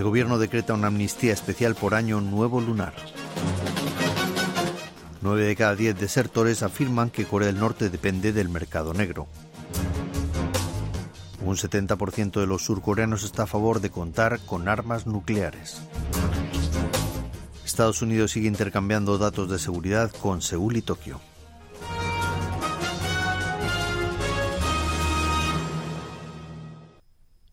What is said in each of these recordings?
El gobierno decreta una amnistía especial por año nuevo lunar. Nueve de cada diez desertores afirman que Corea del Norte depende del mercado negro. Un 70% de los surcoreanos está a favor de contar con armas nucleares. Estados Unidos sigue intercambiando datos de seguridad con Seúl y Tokio.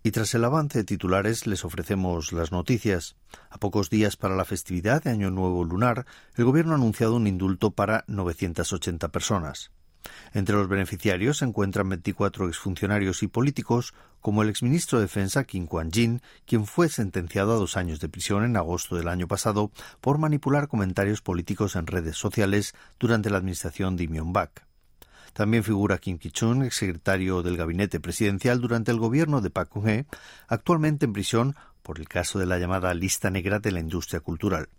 Y tras el avance de titulares les ofrecemos las noticias. A pocos días para la festividad de Año Nuevo Lunar, el Gobierno ha anunciado un indulto para 980 personas. Entre los beneficiarios se encuentran 24 exfuncionarios y políticos, como el exministro de Defensa Kim Kwan-jin, quien fue sentenciado a dos años de prisión en agosto del año pasado por manipular comentarios políticos en redes sociales durante la administración de Myung-bak. También figura Kim Ki-chun, exsecretario del gabinete presidencial durante el gobierno de Park Geun-hye, actualmente en prisión por el caso de la llamada lista negra de la industria cultural.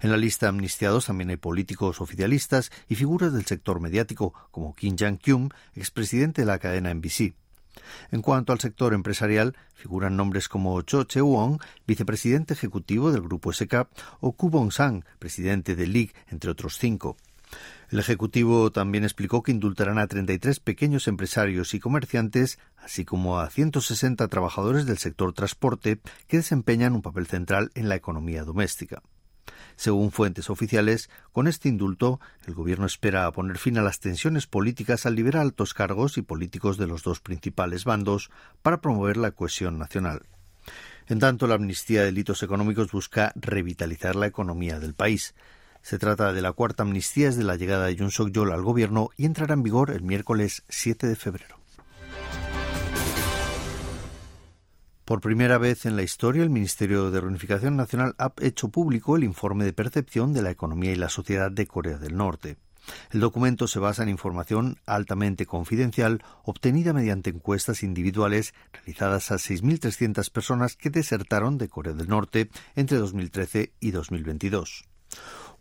En la lista de amnistiados también hay políticos oficialistas y figuras del sector mediático, como Kim Jang-kyun, expresidente de la cadena NBC. En cuanto al sector empresarial, figuran nombres como Cho Che-won, vicepresidente ejecutivo del grupo SK, o Ku Bong-sang, presidente de League, entre otros cinco. El Ejecutivo también explicó que indultarán a 33 pequeños empresarios y comerciantes, así como a 160 trabajadores del sector transporte que desempeñan un papel central en la economía doméstica. Según fuentes oficiales, con este indulto, el Gobierno espera poner fin a las tensiones políticas al liberar altos cargos y políticos de los dos principales bandos para promover la cohesión nacional. En tanto, la amnistía de delitos económicos busca revitalizar la economía del país. Se trata de la cuarta amnistía desde la llegada de Yoon Suk-yeol al gobierno y entrará en vigor el miércoles 7 de febrero. Por primera vez en la historia, el Ministerio de Reunificación Nacional ha hecho público el informe de percepción de la economía y la sociedad de Corea del Norte. El documento se basa en información altamente confidencial obtenida mediante encuestas individuales realizadas a 6.300 personas que desertaron de Corea del Norte entre 2013 y 2022.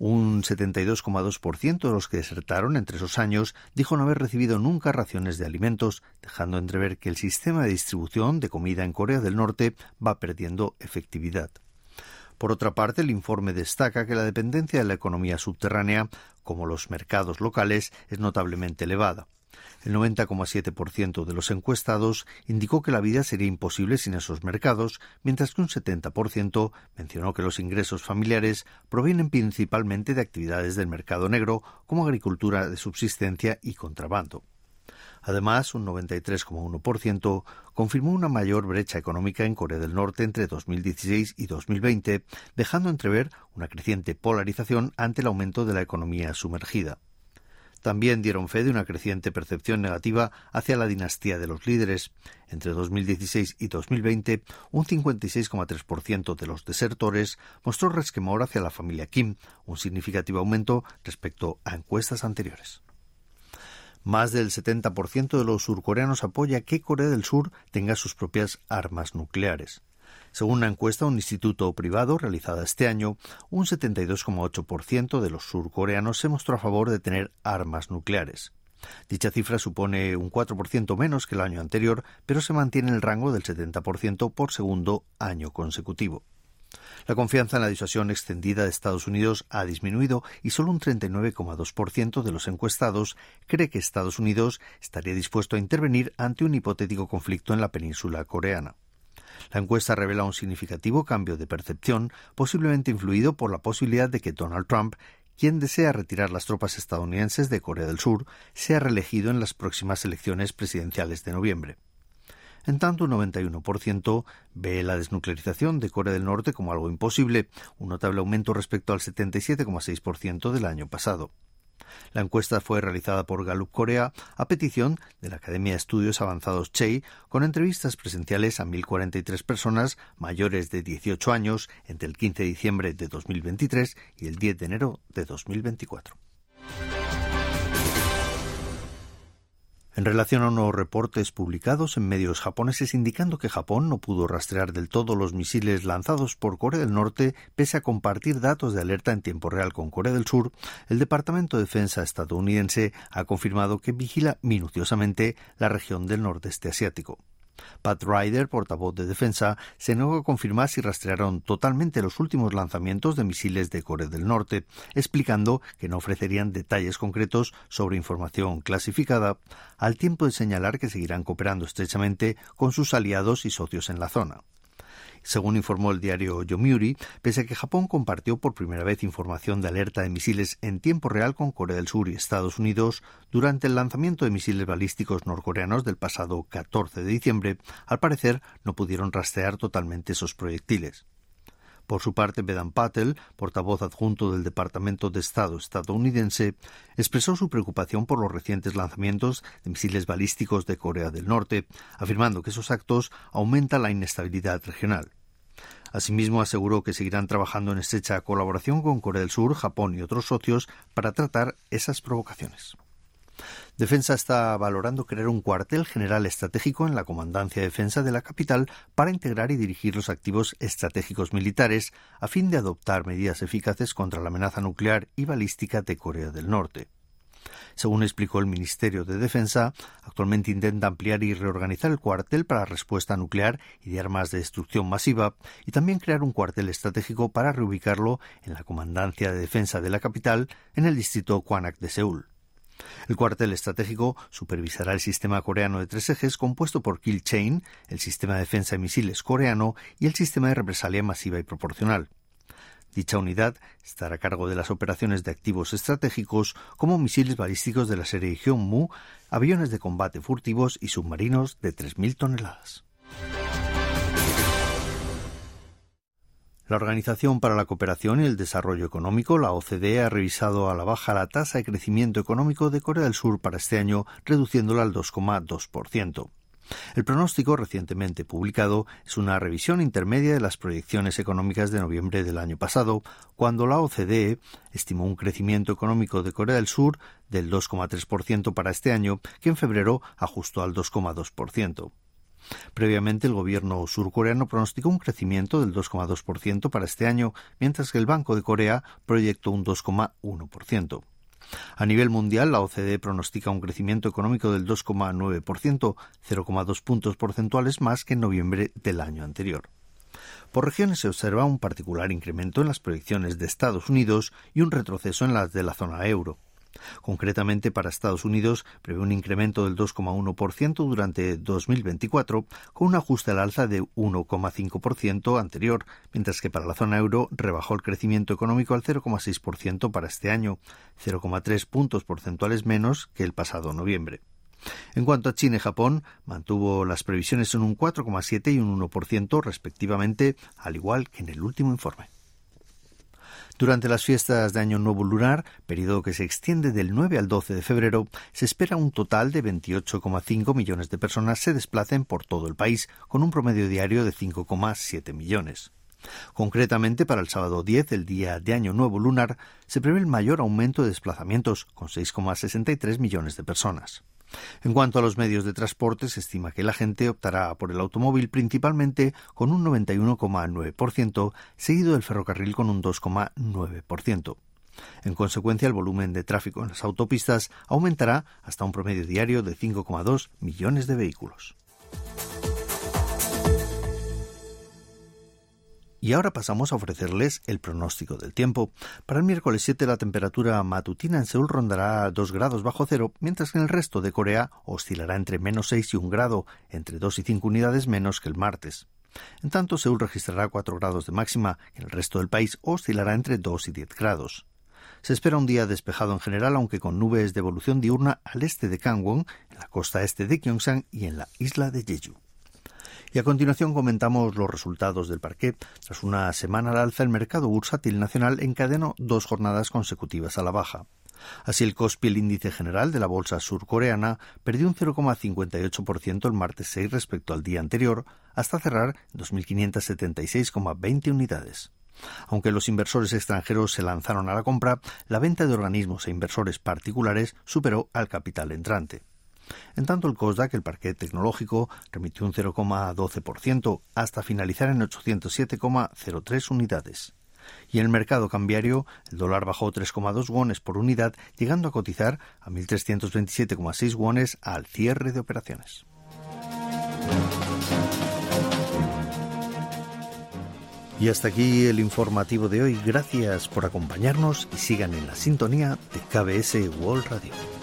Un 72,2% de los que desertaron entre esos años dijo no haber recibido nunca raciones de alimentos, dejando entrever que el sistema de distribución de comida en Corea del Norte va perdiendo efectividad. Por otra parte, el informe destaca que la dependencia de la economía subterránea, como los mercados locales, es notablemente elevada. El 90,7% de los encuestados indicó que la vida sería imposible sin esos mercados, mientras que un 70% mencionó que los ingresos familiares provienen principalmente de actividades del mercado negro, como agricultura de subsistencia y contrabando. Además, un 93,1% confirmó una mayor brecha económica en Corea del Norte entre 2016 y 2020, dejando entrever una creciente polarización ante el aumento de la economía sumergida también dieron fe de una creciente percepción negativa hacia la dinastía de los líderes. Entre 2016 y 2020, un 56,3% de los desertores mostró resquemor hacia la familia Kim, un significativo aumento respecto a encuestas anteriores. Más del 70% de los surcoreanos apoya que Corea del Sur tenga sus propias armas nucleares. Según una encuesta de un instituto privado realizada este año, un 72,8% de los surcoreanos se mostró a favor de tener armas nucleares. Dicha cifra supone un 4% menos que el año anterior, pero se mantiene en el rango del 70% por segundo año consecutivo. La confianza en la disuasión extendida de Estados Unidos ha disminuido y solo un 39,2% de los encuestados cree que Estados Unidos estaría dispuesto a intervenir ante un hipotético conflicto en la península coreana. La encuesta revela un significativo cambio de percepción, posiblemente influido por la posibilidad de que Donald Trump quien desea retirar las tropas estadounidenses de Corea del Sur sea reelegido en las próximas elecciones presidenciales de noviembre. En tanto, un 91% ve la desnuclearización de Corea del Norte como algo imposible, un notable aumento respecto al 77,6% del año pasado. La encuesta fue realizada por Gallup Corea a petición de la Academia de Estudios Avanzados Chey, con entrevistas presenciales a 1.043 personas mayores de 18 años entre el 15 de diciembre de 2023 y el 10 de enero de 2024. En relación a unos reportes publicados en medios japoneses indicando que Japón no pudo rastrear del todo los misiles lanzados por Corea del Norte pese a compartir datos de alerta en tiempo real con Corea del Sur, el Departamento de Defensa estadounidense ha confirmado que vigila minuciosamente la región del nordeste asiático. Pat Ryder, portavoz de defensa, se negó a confirmar si rastrearon totalmente los últimos lanzamientos de misiles de Corea del Norte, explicando que no ofrecerían detalles concretos sobre información clasificada, al tiempo de señalar que seguirán cooperando estrechamente con sus aliados y socios en la zona. Según informó el diario Yomiuri, pese a que Japón compartió por primera vez información de alerta de misiles en tiempo real con Corea del Sur y Estados Unidos durante el lanzamiento de misiles balísticos norcoreanos del pasado 14 de diciembre, al parecer no pudieron rastrear totalmente esos proyectiles. Por su parte, Vedant Patel, portavoz adjunto del Departamento de Estado estadounidense, expresó su preocupación por los recientes lanzamientos de misiles balísticos de Corea del Norte, afirmando que esos actos aumentan la inestabilidad regional. Asimismo, aseguró que seguirán trabajando en estrecha colaboración con Corea del Sur, Japón y otros socios para tratar esas provocaciones. Defensa está valorando crear un cuartel general estratégico en la Comandancia de Defensa de la capital para integrar y dirigir los activos estratégicos militares a fin de adoptar medidas eficaces contra la amenaza nuclear y balística de Corea del Norte. Según explicó el Ministerio de Defensa, actualmente intenta ampliar y reorganizar el cuartel para respuesta nuclear y de armas de destrucción masiva y también crear un cuartel estratégico para reubicarlo en la Comandancia de Defensa de la capital en el distrito Kwanak de Seúl. El cuartel estratégico supervisará el sistema coreano de tres ejes compuesto por Kill Chain, el sistema de defensa de misiles coreano y el sistema de represalia masiva y proporcional. Dicha unidad estará a cargo de las operaciones de activos estratégicos como misiles balísticos de la serie Hyunmoo, aviones de combate furtivos y submarinos de 3.000 toneladas. La Organización para la Cooperación y el Desarrollo Económico, la OCDE, ha revisado a la baja la tasa de crecimiento económico de Corea del Sur para este año, reduciéndola al 2,2%. El pronóstico recientemente publicado es una revisión intermedia de las proyecciones económicas de noviembre del año pasado, cuando la OCDE estimó un crecimiento económico de Corea del Sur del 2,3% para este año, que en febrero ajustó al 2,2%. Previamente, el gobierno surcoreano pronosticó un crecimiento del 2,2% para este año, mientras que el Banco de Corea proyectó un 2,1%. A nivel mundial, la OCDE pronostica un crecimiento económico del 2,9%, 0,2 puntos porcentuales más que en noviembre del año anterior. Por regiones se observa un particular incremento en las proyecciones de Estados Unidos y un retroceso en las de la zona euro. Concretamente, para Estados Unidos prevé un incremento del 2,1% durante 2024, con un ajuste al alza de 1,5% anterior, mientras que para la zona euro rebajó el crecimiento económico al 0,6% para este año, 0,3 puntos porcentuales menos que el pasado noviembre. En cuanto a China y Japón, mantuvo las previsiones en un 4,7 y un 1% respectivamente, al igual que en el último informe. Durante las fiestas de Año Nuevo Lunar, periodo que se extiende del 9 al 12 de febrero, se espera un total de 28,5 millones de personas se desplacen por todo el país, con un promedio diario de 5,7 millones. Concretamente, para el sábado 10, el día de Año Nuevo Lunar, se prevé el mayor aumento de desplazamientos, con 6,63 millones de personas. En cuanto a los medios de transporte, se estima que la gente optará por el automóvil principalmente con un 91,9%, seguido del ferrocarril con un 2,9%. En consecuencia, el volumen de tráfico en las autopistas aumentará hasta un promedio diario de 5,2 millones de vehículos. Y ahora pasamos a ofrecerles el pronóstico del tiempo. Para el miércoles 7 la temperatura matutina en Seúl rondará 2 grados bajo cero, mientras que en el resto de Corea oscilará entre menos 6 y 1 grado, entre 2 y 5 unidades menos que el martes. En tanto, Seúl registrará 4 grados de máxima, en el resto del país oscilará entre 2 y 10 grados. Se espera un día despejado en general, aunque con nubes de evolución diurna al este de Gangwon, en la costa este de Gyeongsang y en la isla de Jeju. Y a continuación comentamos los resultados del parqué. Tras una semana al alza, el mercado bursátil nacional encadenó dos jornadas consecutivas a la baja. Así, el Kospi, el índice general de la bolsa surcoreana, perdió un 0,58% el martes 6 respecto al día anterior, hasta cerrar en 2.576,20 unidades. Aunque los inversores extranjeros se lanzaron a la compra, la venta de organismos e inversores particulares superó al capital entrante. En tanto, el COSDAC, el parquet tecnológico, remitió un 0,12% hasta finalizar en 807,03 unidades. Y en el mercado cambiario, el dólar bajó 3,2 wones por unidad, llegando a cotizar a 1.327,6 wones al cierre de operaciones. Y hasta aquí el informativo de hoy. Gracias por acompañarnos y sigan en la sintonía de KBS World Radio.